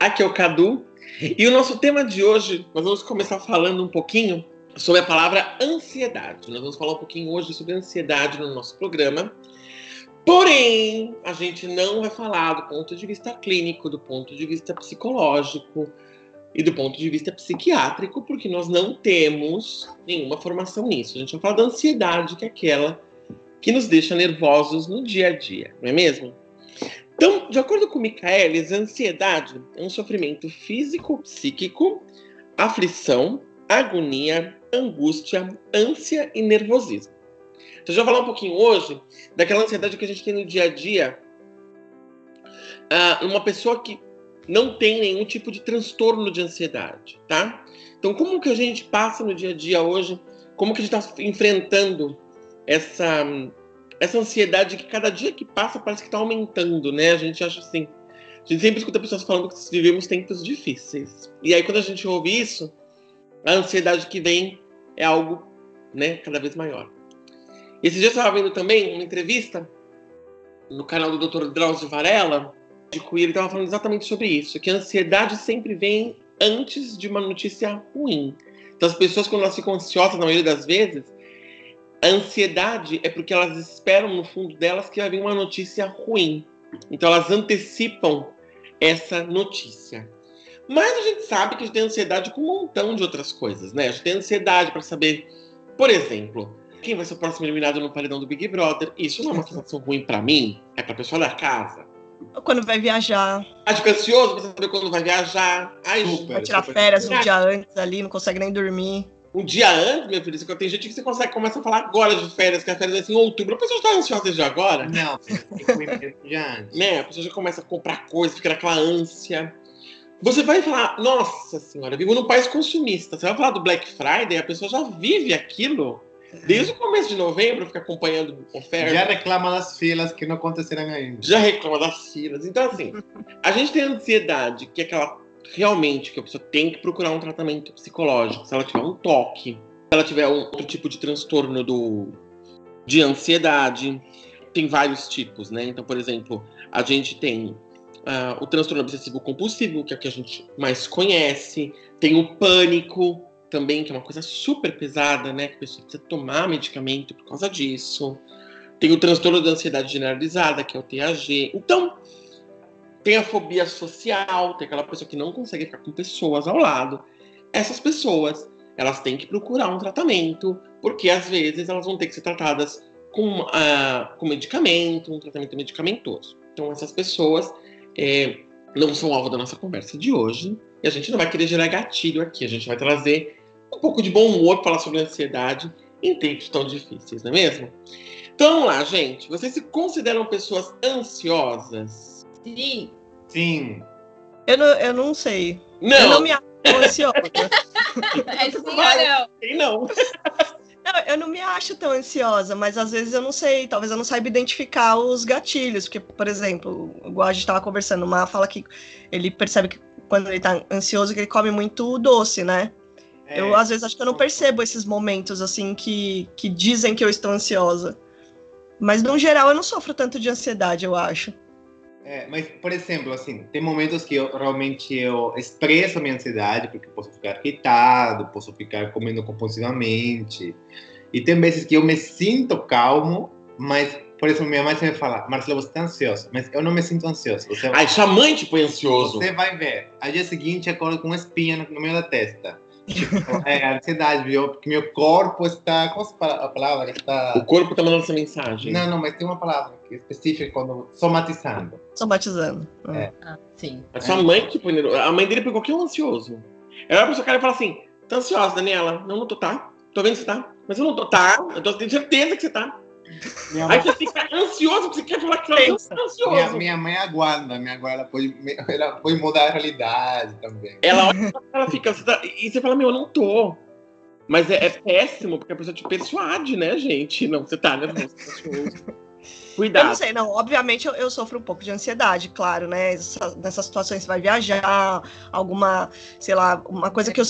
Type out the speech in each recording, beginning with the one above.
Aqui é o Cadu. E o nosso tema de hoje, nós vamos começar falando um pouquinho sobre a palavra ansiedade. Nós vamos falar um pouquinho hoje sobre ansiedade no nosso programa. Porém, a gente não vai falar do ponto de vista clínico, do ponto de vista psicológico e do ponto de vista psiquiátrico, porque nós não temos nenhuma formação nisso. A gente vai falar da ansiedade, que é aquela que nos deixa nervosos no dia a dia, não é mesmo? Então, de acordo com Michaelis, a ansiedade é um sofrimento físico, psíquico, aflição, agonia, angústia, ânsia e nervosismo. Então, já vou falar um pouquinho hoje daquela ansiedade que a gente tem no dia a dia. Uh, uma pessoa que não tem nenhum tipo de transtorno de ansiedade, tá? Então, como que a gente passa no dia a dia hoje? Como que a gente está enfrentando essa essa ansiedade que cada dia que passa parece que está aumentando, né? A gente acha assim. A gente sempre escuta pessoas falando que vivemos tempos difíceis. E aí, quando a gente ouve isso, a ansiedade que vem é algo né, cada vez maior. Esse dia eu estava vendo também uma entrevista no canal do Dr. Drauzio Varela, de e ele estava falando exatamente sobre isso, que a ansiedade sempre vem antes de uma notícia ruim. Então, as pessoas, quando elas ficam ansiosas, na maioria das vezes, a ansiedade é porque elas esperam no fundo delas que vai vir uma notícia ruim. Então elas antecipam essa notícia. Mas a gente sabe que a gente tem ansiedade com um montão de outras coisas, né? A gente tem ansiedade para saber, por exemplo, quem vai ser o próximo eliminado no paredão do Big Brother. Isso não é uma sensação ruim para mim, é para a pessoa da casa. Quando vai viajar. Ah, fica ansioso para saber quando vai viajar. Ai, super, vai tirar super. férias um dia antes ali, não consegue nem dormir um dia antes, meu filho, tem gente que você consegue começa a falar agora de férias, que a férias é assim, em outubro. A pessoa está ansiosa desde agora. Não, tem que já antes. Né? A pessoa já começa a comprar coisas, fica naquela ânsia. Você vai falar, nossa senhora, vivo num país consumista. Você vai falar do Black Friday, a pessoa já vive aquilo. Desde o começo de novembro, fica acompanhando oferta. Já reclama das filas que não aconteceram ainda. Já reclama das filas. Então, assim, a gente tem ansiedade, que é aquela realmente que a pessoa tem que procurar um tratamento psicológico. Se ela tiver um toque, se ela tiver outro tipo de transtorno do, de ansiedade, tem vários tipos, né? Então, por exemplo, a gente tem uh, o transtorno obsessivo compulsivo, que é o que a gente mais conhece, tem o pânico também, que é uma coisa super pesada, né? Que a pessoa precisa tomar medicamento por causa disso. Tem o transtorno da ansiedade generalizada, que é o TAG. Então, tem a fobia social, tem aquela pessoa que não consegue ficar com pessoas ao lado. Essas pessoas, elas têm que procurar um tratamento, porque às vezes elas vão ter que ser tratadas com, uh, com medicamento, um tratamento medicamentoso. Então essas pessoas é, não são alvo da nossa conversa de hoje. E a gente não vai querer gerar gatilho aqui, a gente vai trazer um pouco de bom humor falar sobre ansiedade em tempos tão difíceis, não é mesmo? Então vamos lá, gente. Vocês se consideram pessoas ansiosas? Sim. Sim. Eu não, eu não sei. Não. Eu não me acho ansiosa. é sim ou não? Sim, não. Não, eu não me acho tão ansiosa, mas às vezes eu não sei, talvez eu não saiba identificar os gatilhos, porque, por exemplo, igual a gente estava conversando, o Mar fala que ele percebe que quando ele está ansioso que ele come muito doce, né? É. Eu às vezes acho que eu não percebo esses momentos assim que, que dizem que eu estou ansiosa. Mas no geral eu não sofro tanto de ansiedade, eu acho. É, mas, por exemplo, assim, tem momentos que eu realmente eu expresso a minha ansiedade, porque posso ficar irritado, posso ficar comendo compulsivamente. E tem vezes que eu me sinto calmo, mas, por exemplo, minha mãe sempre fala, Marcelo, você está ansioso. Mas eu não me sinto ansioso. Você Ai, sua mãe te põe ansioso. Você vai ver. A dia seguinte, acordo com uma espinha no, no meio da testa. Tipo, é, ansiedade, viu? Porque meu corpo está. Qual a palavra? Está... O corpo está mandando essa mensagem. Não, não, mas tem uma palavra é específica quando. Somatizando. Somatizando. É. Ah, sim. A sua mãe, tipo, a mãe dele pegou qualquer um ansioso. Ela vai pro seu cara e fala assim: tá ansiosa, Daniela? Não, não tô, tá? Tô vendo que você tá. Mas eu não tô, tá? Eu tô, tenho certeza que você tá. Minha Aí mãe, você fica ansioso, porque você quer falar que ela tá ansioso. minha, minha mãe aguarda, minha agora ela pode, ela pode mudar a realidade também. Ela olha ela fica. você tá- e você fala, meu, eu não tô. Mas é, é péssimo, porque a pessoa te persuade, né, gente? Não, você tá nervoso, tá ansioso. Eu Cuidado. não sei, não. Obviamente eu, eu sofro um pouco de ansiedade, claro, né? Essa- nessas situações você vai viajar, alguma, sei lá, uma coisa que eu.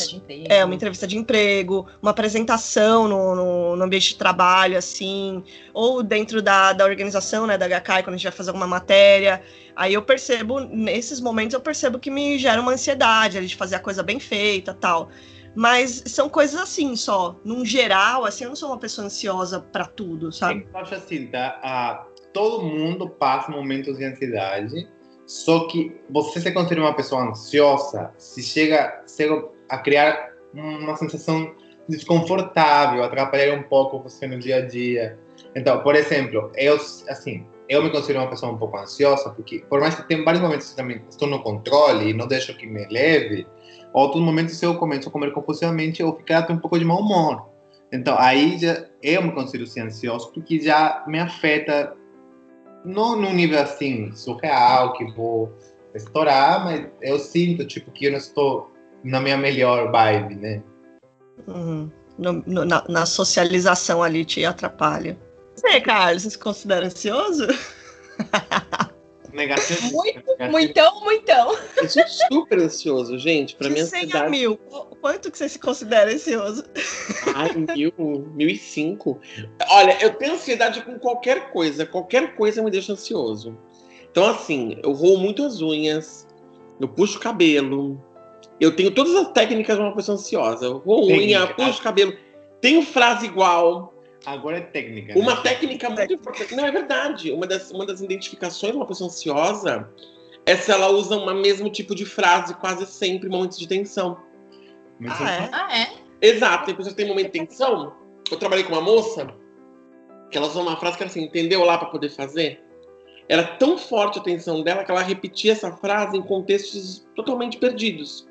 É, uma entrevista de emprego, uma apresentação no, no, no ambiente de trabalho, assim, ou dentro da, da organização, né, da HK, quando a gente vai fazer alguma matéria. Aí eu percebo, nesses momentos, eu percebo que me gera uma ansiedade de fazer a coisa bem feita tal. Mas são coisas assim só. Num geral, assim, eu não sou uma pessoa ansiosa pra tudo, sabe? Eu acho assim, tá? Ah, todo mundo passa momentos de ansiedade, só que você se considera uma pessoa ansiosa se chega, chega a criar uma sensação desconfortável, atrapalhar um pouco você no dia a dia. Então, por exemplo, eu, assim, eu me considero uma pessoa um pouco ansiosa, porque por mais que tem vários momentos que também estou no controle e não deixo que me leve, outros momentos eu começo a comer compulsivamente ou ficar até um pouco de mau humor. Então, aí já, eu me considero ser ansioso porque já me afeta, não num nível assim, surreal, que vou estourar, mas eu sinto, tipo, que eu não estou na minha melhor vibe, né? Uhum. No- no- na, na socialização ali te atrapalha. Você, Carlos, você se considera ansioso? Negativo. Muito, negativo. Muitão, muitão. Eu sou super ansioso, gente. Pra De mim, 100 a ansiedade. mil, qu- quanto que você se considera ansioso? Ai, mil, mil e cinco. Olha, eu tenho ansiedade com qualquer coisa. Qualquer coisa me deixa ansioso. Então, assim, eu roo muito as unhas, eu puxo o cabelo. Eu tenho todas as técnicas de uma pessoa ansiosa. Eu roo unha, puxo o cabelo. Tenho frase igual. Agora é técnica. Uma né? técnica muito importante. Não, é verdade. Uma das, uma das identificações de uma pessoa ansiosa é se ela usa o mesmo tipo de frase quase sempre em momentos de tensão. Mas Ah, é? Ah, é? Exato, tem pessoas que têm momento de tensão. Eu trabalhei com uma moça que ela usou uma frase que era assim, entendeu lá para poder fazer? Era tão forte a tensão dela que ela repetia essa frase em contextos totalmente perdidos.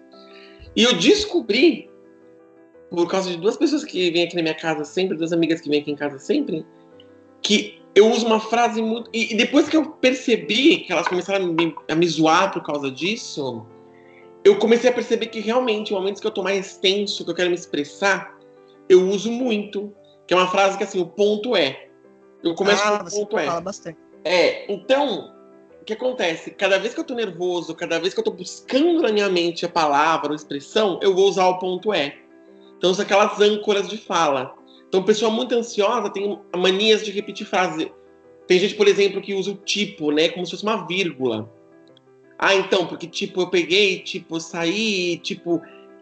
E eu descobri, por causa de duas pessoas que vêm aqui na minha casa sempre, duas amigas que vêm aqui em casa sempre, que eu uso uma frase muito. E, e depois que eu percebi que elas começaram a me, a me zoar por causa disso, eu comecei a perceber que realmente, momentos que eu tô mais tenso, que eu quero me expressar, eu uso muito. Que é uma frase que assim, o ponto é. Eu começo ah, com o ponto é. fala bastante. É, então, o que acontece? Cada vez que eu tô nervoso, cada vez que eu tô buscando na minha mente a palavra ou expressão, eu vou usar o ponto é. Então, são aquelas âncoras de fala. Então, pessoa muito ansiosa tem manias de repetir frase. Tem gente, por exemplo, que usa o tipo, né? Como se fosse uma vírgula. Ah, então, porque tipo, eu peguei, tipo, eu saí, tipo.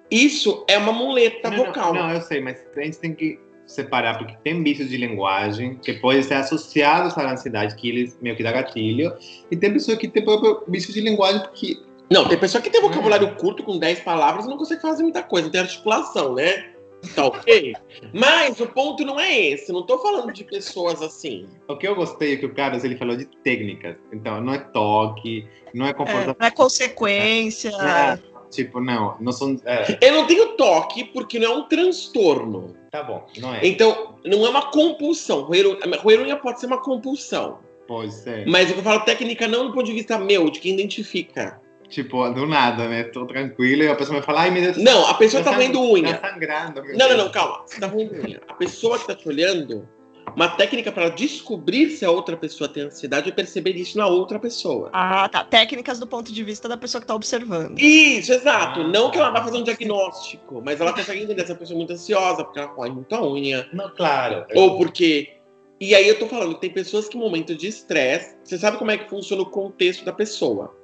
Isso é uma muleta Não, vocal. Não, não, eu sei, mas a gente tem que separar, porque tem vícios de linguagem que podem ser associados à ansiedade, que eles meio que dá gatilho, e tem pessoa que tem próprio vício de linguagem porque Não, tem pessoa que tem vocabulário curto com 10 palavras e não consegue fazer muita coisa, não tem articulação, né? Tá ok? Mas o ponto não é esse, não tô falando de pessoas assim. o que eu gostei é que o Carlos ele falou de técnicas. Então, não é toque, não é É, comportamento. não é consequência. É, tipo, não, não são. é, Eu não tenho toque porque não é um transtorno. tá bom, não é. Então, não é uma compulsão. Roer pode ser uma compulsão. Pode ser. Mas eu falo técnica não do ponto de vista meu, de quem identifica. Tipo, do nada, né? Tô tranquilo e a pessoa vai falar, ai meu Deus. Não, a pessoa tá sang- roendo unha. Tá sangrando. meu Não, não, Deus. não, calma. Você tá roendo unha. A pessoa que tá te olhando, uma técnica para descobrir se a outra pessoa tem ansiedade é perceber isso na outra pessoa. Ah, tá. Técnicas do ponto de vista da pessoa que tá observando. Isso, exato. Ah, não que ela tá. vá fazer um diagnóstico, mas ela consegue entender essa pessoa é muito ansiosa, porque ela rói muita unha, Não, claro. ou porque. E aí eu tô falando, tem pessoas que em momento de estresse, você sabe como é que funciona o contexto da pessoa.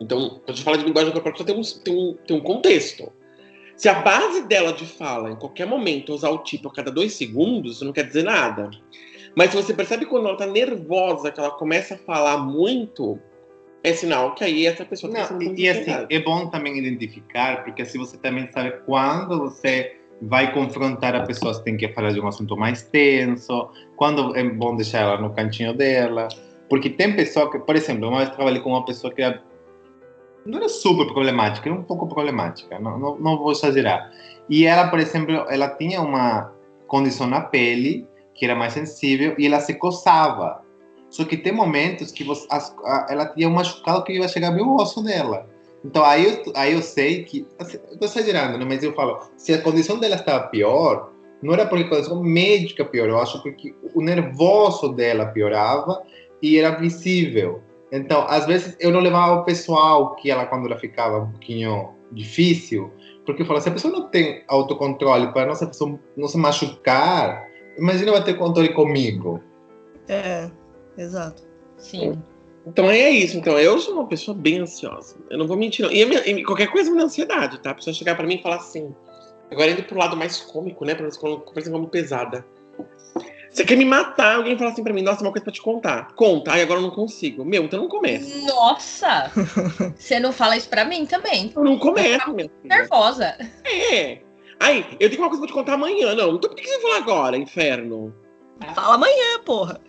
Então, quando a gente fala de linguagem corporal, tem um, tem, um, tem um contexto. Se a base dela de fala, em qualquer momento, usar o tipo a cada dois segundos, isso não quer dizer nada. Mas se você percebe quando ela tá nervosa, que ela começa a falar muito, é sinal que aí essa pessoa tá Não, sendo muito e, e assim, é bom também identificar, porque assim você também sabe quando você vai confrontar a pessoa, você tem que falar de um assunto mais tenso, quando é bom deixar ela no cantinho dela. Porque tem pessoa que, por exemplo, uma vez trabalhei com uma pessoa que era, não era super problemática, era um pouco problemática, não, não, não vou exagerar. E ela, por exemplo, ela tinha uma condição na pele que era mais sensível, e ela se coçava. Só que tem momentos que você, as, a, ela tinha um machucado que ia chegar o osso dela. Então aí eu, aí eu sei que. Assim, tô exagerando, né? mas eu falo: se a condição dela estava pior, não era porque a condição médica piorou, eu acho porque o nervoso dela piorava e era visível. Então, às vezes eu não levava o pessoal que ela, quando ela ficava um pouquinho difícil, porque eu falo: se a pessoa não tem autocontrole para nossa pessoa não se machucar, imagina ela ter controle comigo. É, exato. Sim. Então é isso. Então, eu sou uma pessoa bem ansiosa. Eu não vou mentir, não. E, minha- e qualquer coisa me dá ansiedade, tá? A pessoa chegar pra mim e falar assim. Agora indo pro lado mais cômico, né? Pra não conversa como pesada. Você quer me matar? Alguém fala assim pra mim, nossa, uma coisa pra te contar. Conta, ai, agora eu não consigo. Meu, então não começa. Nossa! Você não fala isso pra mim também. Eu não começo, meu. Nervosa. É. Aí, eu tenho uma coisa pra te contar amanhã. Não, então por que você fala agora, inferno? Fala amanhã, porra.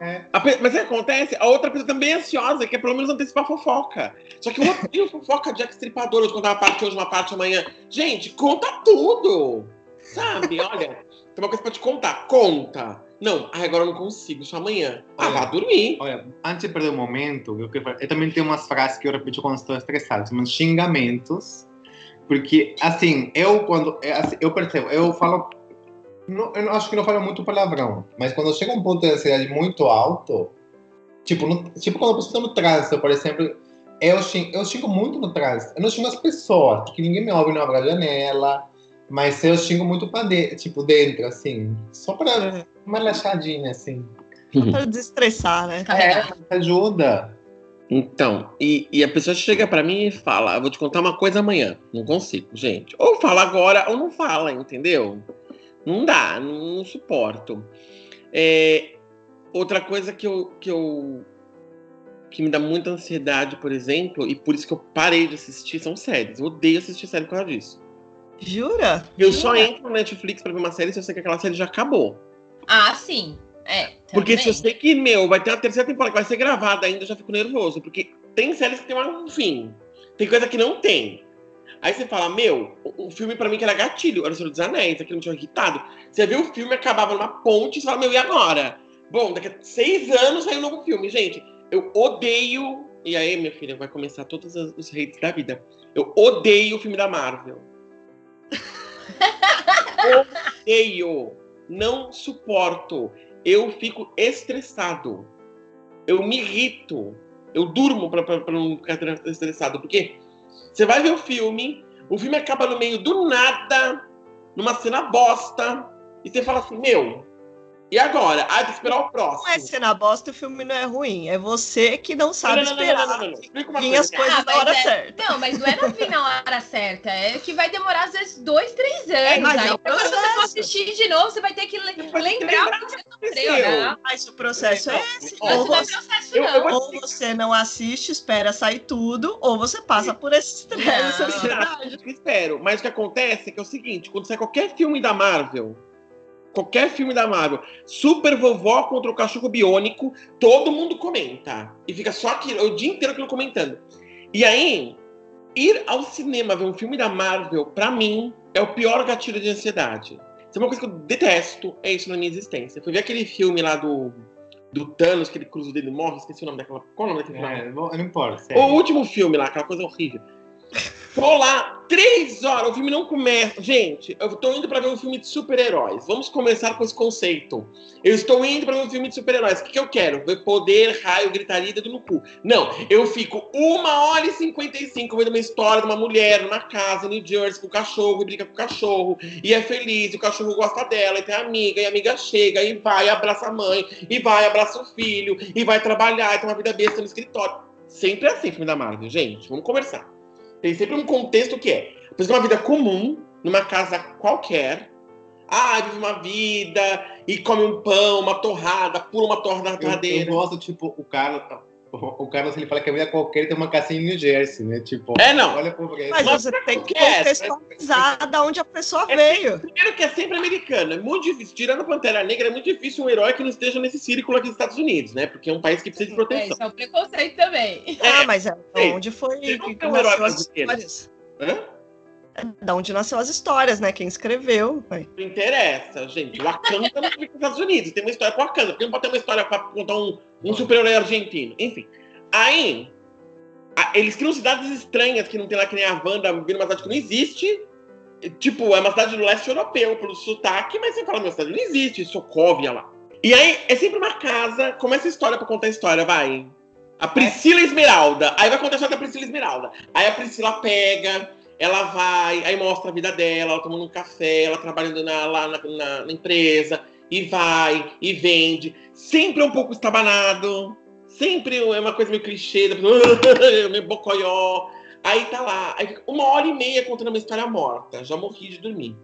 É, A Mas o que acontece? A outra pessoa também é ansiosa, que é pelo menos antecipar a fofoca. Só que eu odeio fofoca de extripador, eu vou contar uma parte hoje, uma parte amanhã. Gente, conta tudo! Sabe? Olha, tem uma coisa pra te contar. Conta! Não, agora eu não consigo, só amanhã. Ah, vá dormir. Olha, antes de perder o momento, eu, eu também tenho umas frases que eu repito quando estou estressado, são xingamentos. Porque, assim, eu quando. é, assim, eu percebo, eu falo. não- eu acho que não falo muito palavrão, mas quando chega um ponto de ansiedade muito alto, tipo, no- tipo quando eu estou no trânsito, por exemplo, eu xingo, eu xingo muito no trânsito. Eu não xingo as pessoas, porque ninguém me ouve, não abre a janela, mas eu xingo muito pra dentro, tipo, dentro, assim, só pra É, uma relaxadinha, assim. pra desestressar, né? Carregar. Ajuda. Então, e, e a pessoa chega pra mim e fala: Eu vou te contar uma coisa amanhã. Não consigo, gente. Ou fala agora ou não fala, entendeu? Não dá, não, não suporto. É, outra coisa que eu, que eu. que me dá muita ansiedade, por exemplo, e por isso que eu parei de assistir, são séries. Eu odeio assistir série por causa disso. Jura? Eu só Jura? entro no Netflix pra ver uma série se eu sei que aquela série já acabou. Ah, sim. É. Porque também. se eu sei que, meu, vai ter uma terceira temporada que vai ser gravada ainda, eu já fico nervoso. Porque tem séries que tem um fim. Tem coisa que não tem. Aí você fala, meu, o, filme pra mim que era gatilho, era o Senhor dos Anéis, aquilo me tinha irritado. Você vê o filme acabava numa ponte, você fala, meu, e agora? Bom, daqui a seis anos sai um novo filme. Gente, eu odeio. E aí, minha filha, vai começar todos os, os hates da vida. Eu odeio o filme da Marvel. odeio. Não suporto. Eu fico estressado. Eu me irrito. Eu durmo pra não ficar estressado. Porque você vai ver o filme, o filme acaba no meio do nada, numa cena bosta, e você fala assim, meu, e agora? Ah, tem que esperar o próximo. Não é cena bosta, o filme não é ruim. É você que não sabe Não, não, esperar. não, não, não, não. Explica uma Vir as coisa. coisas Ah, na hora é- certa. Não, mas não é não vir na hora certa. É que vai demorar, às vezes, dois, três anos. mas aí, é quando você for assistir de novo, você vai ter que lembrar lembrar o que você sofreu, né? Mas o processo é esse. Mas Ou não é você, processo, eu- eu ou você não assiste, espera sair tudo, ou você passa por esse estresse, Não. ansiedade. Eu espero. Mas o que acontece é que é o seguinte: quando sai qualquer filme da Marvel, qualquer filme da Marvel, Super Vovó contra o Cachorro Biônico, todo mundo comenta. E fica só aquilo, o dia inteiro aquilo comentando. E aí, ir ao cinema ver um filme da Marvel, pra mim, é o pior gatilho de ansiedade. Se é uma coisa que eu detesto, é isso na minha existência. Eu fui ver aquele filme lá do, do Thanos, que ele cruza o dedo e morre, esqueci o nome daquela. Qual é o nome daquele filme? É, não não importa. O sério. último filme lá, aquela coisa horrível. Tô lá, três horas, o filme não começa. Gente, eu tô indo pra ver um filme de super-heróis. Vamos começar com esse conceito. Eu estou indo pra ver um filme de super-heróis. O que, que eu quero? Ver poder, raio, gritaria dedo no cu. Não, eu fico uma hora e cinquenta e cinco vendo uma história de uma mulher numa casa, New Jersey, com o cachorro, e briga com o cachorro, e é feliz, e o cachorro gosta dela, e tem amiga, e a amiga chega, e vai, abraça a mãe, e vai, abraça o filho, e vai trabalhar, e tem uma vida besta no escritório. Sempre é assim, filme da Marvel, gente. Vamos conversar. Tem sempre um contexto que é a pessoa tem uma vida comum, numa casa qualquer. Ah, vive uma vida e come um pão, uma torrada, pula uma torrada na Eu, eu torradeira. gosto, tipo, o Carlos. O Carlos ele fala que a vida qualquer tem uma casinha em New Jersey, né? Tipo, É, não. olha. Mas você tem que quer, contextualizar da onde a pessoa É veio. Primeiro que é sempre americano. É muito difícil. Tirando Pantera Negra, é muito difícil um herói que não esteja nesse círculo aqui dos Estados Unidos, né? Porque é um país que precisa de É, proteção. isso é um preconceito também. Ah, mas é onde foi que um herói brasileiro. Hã? Da onde nasceu as histórias, né? Quem escreveu. Vai. Não interessa, gente. O Wakanda não fica nos Estados Unidos. Tem uma história com o Wakanda. Porque não pode ter uma história pra contar um, um super-herói argentino. Enfim. Aí, a- eles criam cidades estranhas que não tem lá que nem a Wanda, vira uma cidade que não existe. Tipo, é uma cidade do leste europeu, pelo sotaque, mas você fala, meu, cidade não existe, Sokovia lá. E aí, é sempre uma casa, começa a história pra contar a história, vai. A Priscila Esmeralda. Aí vai contar a história da Priscila Esmeralda. Aí a Priscila pega, ela vai, aí mostra a vida dela, ela tomando um café, ela trabalhando na- lá na, na- na empresa, e vai, e vende. Sempre é um pouco estabanado. Sempre é uma coisa meio clichê, meio bocoió. Aí tá lá, aí uma hora e meia contando uma história morta. Já morri de dormir.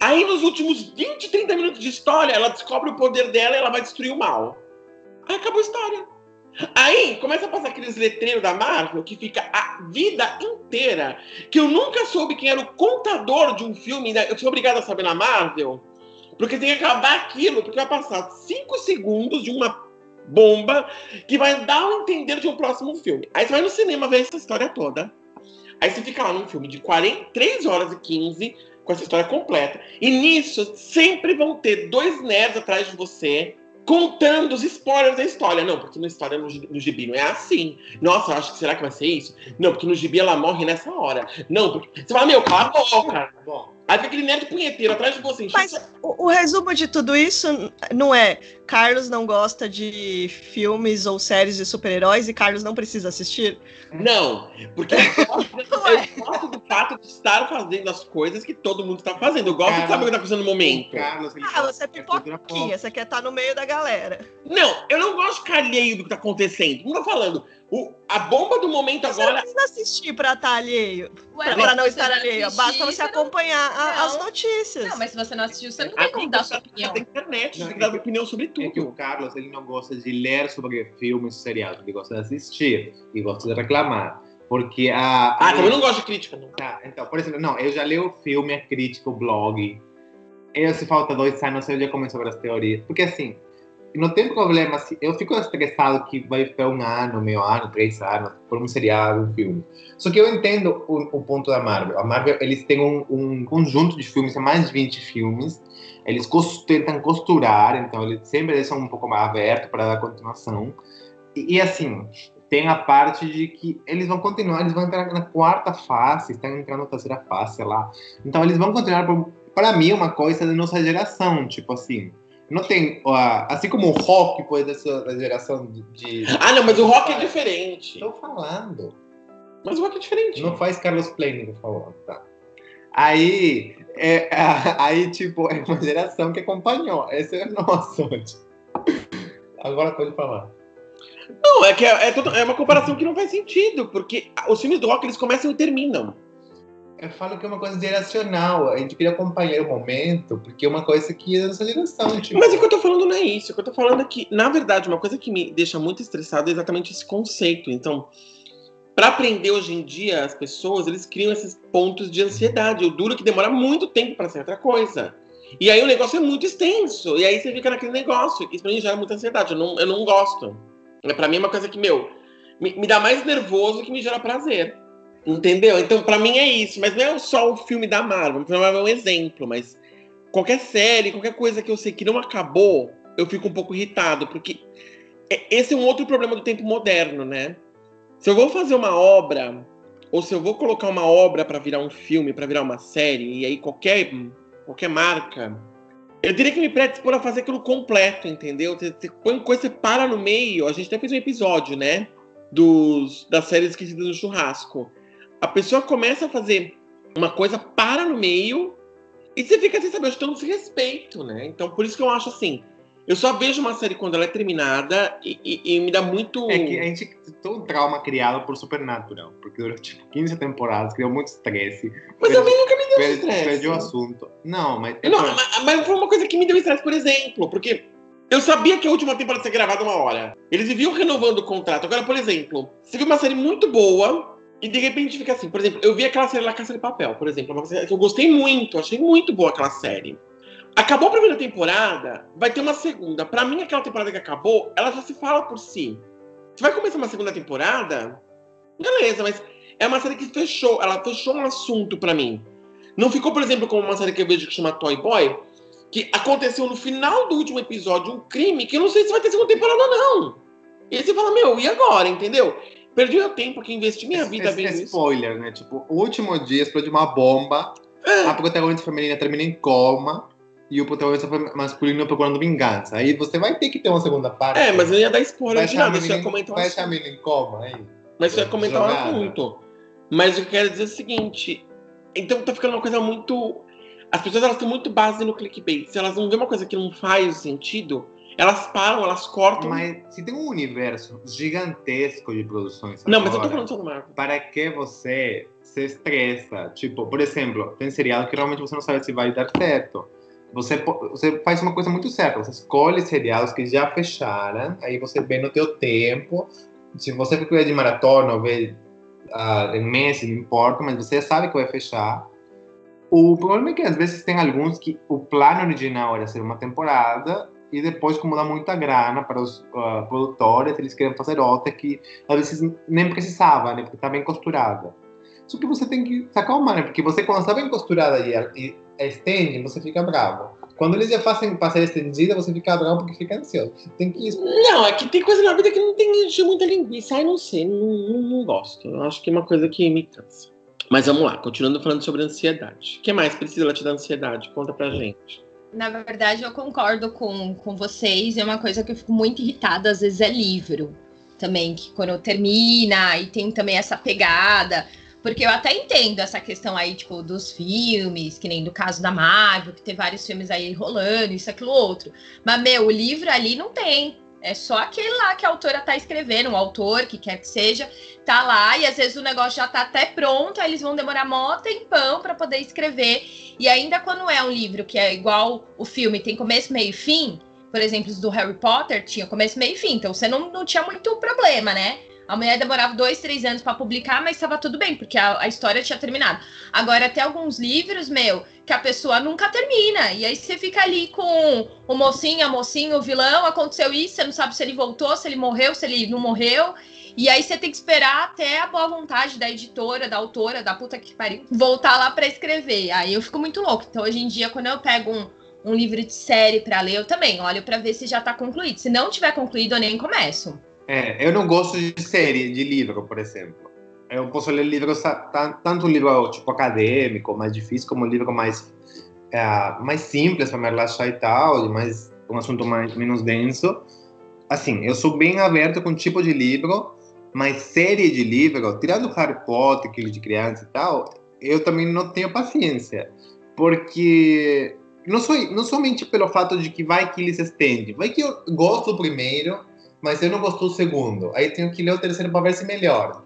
Aí nos últimos 20, 30 minutos de história, ela descobre o poder dela e ela vai destruir o mal. Aí acabou a história. Aí começa a passar aqueles letreiros da Marvel que fica a vida inteira. Que eu nunca soube quem era o contador de um filme. né? Eu sou obrigado a saber na Marvel. Porque tem que acabar aquilo, porque vai passar 5 segundos de uma bomba que vai dar um entender de um próximo filme. Aí você vai no cinema ver essa história toda. Aí você fica lá num filme de 43 horas e 15 com essa história completa. E nisso sempre vão ter dois nerds atrás de você contando os spoilers da história. Não, porque na história no, no gibi não é assim. Nossa, eu acho que será que vai ser isso? Não, porque no gibi ela morre nessa hora. Não, porque. Você fala, meu, cala a boca. Bom, Aí fica aquele nerd punheteiro atrás de você. Mas o, o resumo de tudo isso não é Carlos não gosta de filmes ou séries de super-heróis e Carlos não precisa assistir? Não, porque eu gosto, eu gosto do fato de estar fazendo as coisas que todo mundo está fazendo. Eu gosto de saber o que está acontecendo no momento. Carlos, ele Ah, você é pipoquinha, você quer estar no meio da galera. Não, eu não gosto de ficar alheio do que está acontecendo. Não tô falando. O- a bomba do momento Você não agora. precisa assistir pra estar alheio, Ué, pra, não estar você alheio. assistir, Basta você não- acompanhar a- Não. as notícias. Não, mas se você não assistiu, você não a tem como dar sua opinião. da internet, Não, você tem que dar é opinião sobre É que o. Carlos ele não gosta de ler sobre filmes e seriados, ele gosta de assistir e gosta de reclamar. Porque a. Ah, também não gosto de crítica, não. Tá, então, por exemplo, não, eu já li o filme, a crítica, o blog. Eu, se falta dois anos, eu já começo sobre as teorias. Porque, assim, não tem problema, assim, eu fico estressado que vai ficar um ano, meio ano, três anos, por um seriado, um filme. Só que eu entendo o, o ponto da Marvel. A Marvel, eles têm um, um conjunto de filmes, tem mais de 20 filmes. Eles cos- tentam costurar, então eles sempre deixam um pouco mais aberto para dar continuação. E, e, assim, tem a parte de que eles vão continuar, eles vão entrar na quarta fase, estão entrando na terceira fase, sei lá. Então eles vão continuar, para mim, uma coisa da nossa geração, tipo assim. Não tem, assim como o rock foi dessa da geração de. de- Ah, não, mas o rock é diferente. Estou falando. Mas o rock é diferente. Não faz Carlos Plane, por favor, tá? Aí, é, aí, tipo, é uma geração que acompanhou. Esse é o nosso. Agora pode falar. Não, é que é, é toda- é uma comparação que não faz sentido, porque os filmes do rock eles começam e terminam. Eu falo que é uma coisa geracional. A gente queria acompanhar o momento, porque é uma coisa que é da nossa geração. Tipo, Mas o que eu tô falando não é isso. O que eu tô falando é que, na verdade, uma coisa que me deixa muito estressado é exatamente esse conceito. Então, para aprender hoje em dia, as pessoas, eles criam esses pontos de ansiedade. O duro é que demora muito tempo para ser outra coisa. E aí o negócio é muito extenso. E aí você fica naquele negócio. Isso pra mim gera muita ansiedade. Eu não, eu não gosto. É, Pra mim é uma coisa que, meu, me, me dá mais nervoso que me gera prazer. Entendeu? Então, pra mim é isso. Mas não é só o filme da Marvel. O filme da Marvel é um exemplo, mas qualquer série, qualquer coisa que eu sei que não acabou, eu fico um pouco irritado, porque é- esse é um outro problema do tempo moderno, né? Se eu vou fazer uma obra, ou se eu vou colocar uma obra pra virar um filme, pra virar uma série, e aí qualquer, qualquer marca, eu teria que me predispor a fazer aquilo completo, entendeu? Você, você põe coisa, você para no meio. A gente até fez um episódio, né? Dos, das séries esquecidas no churrasco. A pessoa começa a fazer uma coisa, para no meio, e você fica sem saber, eu estou sem respeito, né? Então, por isso que eu acho assim. Eu só vejo uma série quando ela é terminada e, e- e me dá muito. É que a gente tem um trauma criado por Supernatural, porque durou tipo 15 temporadas, criou muito estresse. Mas também nunca me deu per- estresse. Perdi o assunto. Não, mas. Não, mas, mas foi uma coisa que me deu estresse, por exemplo, porque eu sabia que a última temporada ia ser gravada uma hora. Eles viviam renovando o contrato. Agora, por exemplo, você viu uma série muito boa e de repente fica assim. Por exemplo, eu vi aquela série La Caça de Papel, por exemplo, uma série que eu gostei muito, achei muito boa aquela série. Acabou a primeira temporada, vai ter uma segunda. Pra mim, aquela temporada que acabou, ela já se fala por si. Você vai começar uma segunda temporada, beleza, mas é uma série que fechou, ela fechou um assunto pra mim. Não ficou, por exemplo, como uma série que eu vejo que chama Toy Boy, que aconteceu no final do último episódio um crime que eu não sei se vai ter segunda temporada ou não. E aí você fala, meu, e agora, entendeu? Perdi meu tempo que investi minha vida Esse- vendo esse isso. spoiler, né? Tipo, o último dia explode uma bomba, É. a protagonista feminina termina em coma e o protagonista masculino procurando vingança. Aí você vai ter que ter uma segunda parte. É, mas eu ia dar spoiler de nada, isso ia comentar um vai deixar a assunto. menina em coma aí. Mas isso ia comentar um assunto. Mas eu quero dizer o seguinte, então tá ficando uma coisa muito... As pessoas, elas estão muito bases no clickbait. Se elas não vêem uma coisa que não faz sentido, elas param, elas cortam. Mas se tem um universo gigantesco de produções Não, mas eu tô falando só do Marvel. para que você se estressa? Tipo, por exemplo, tem seriado que realmente você não sabe se vai dar certo. Você, você faz uma coisa muito certa, você escolhe seriados que já fecharam, aí você vê no teu tempo. Se você for de maratona ou ver ah, em meses, não importa, mas você sabe que vai fechar. O problema é que às vezes tem alguns que o plano original era ser uma temporada e depois, como dá muita grana para os ah, produtores, eles querem fazer outra que às vezes nem precisava, né? Porque tá bem costurada. Só que você tem que se acalmar, né? Porque você, quando está bem costurada e, e estende, você fica bravo. Quando eles já fazem para ser estendida, você fica bravo porque fica ansioso. Tem que Não, é que tem coisa na vida que não tem que encher muita linguiça. Ai, não sei, não, não, não gosto. Eu acho que é uma coisa que me cansa. Mas vamos lá, continuando falando sobre ansiedade. O que mais precisa te dar ansiedade? Conta pra gente. Na verdade, eu concordo com, com vocês. É uma coisa que eu fico muito irritada, às vezes é livro também, que quando termina e tem também essa pegada. Porque eu até entendo essa questão aí, tipo, dos filmes, que nem do caso da Marvel, que tem vários filmes aí rolando, isso, aquilo, outro. Mas, meu, o livro ali não tem. É só aquele lá que a autora tá escrevendo, o autor, que quer que seja, tá lá, e às vezes o negócio já tá até pronto, aí eles vão demorar mó tempão para poder escrever. E ainda quando é um livro que é igual o filme, tem começo, meio e fim, por exemplo, os do Harry Potter tinha começo, meio e fim, então você não, não tinha muito problema, né? A mulher demorava dois, três anos para publicar, mas estava tudo bem, porque a, a história tinha terminado. Agora, tem alguns livros, meu, que a pessoa nunca termina. E aí você fica ali com o mocinho, a mocinha, o vilão, aconteceu isso, você não sabe se ele voltou, se ele morreu, se ele não morreu. E aí você tem que esperar até a boa vontade da editora, da autora, da puta que pariu, voltar lá para escrever. Aí eu fico muito louco. Então, hoje em dia, quando eu pego um, um livro de série para ler, eu também olho para ver se já tá concluído. Se não tiver concluído, eu nem começo. É, eu não gosto de série, de livro, por exemplo. Eu posso ler livros, ta- tanto livro tipo acadêmico, mais difícil, como livro mais é, mais simples para me relaxar e tal, mais um assunto mais menos denso. Assim, eu sou bem aberto com tipo de livro, mas série de livro, tirando Harry Potter, aquele de criança e tal, eu também não tenho paciência, porque não, sou, não somente pelo fato de que vai que ele se estende, vai que eu gosto primeiro, mas eu não gosto do segundo. Aí tenho que ler o terceiro para ver se melhora.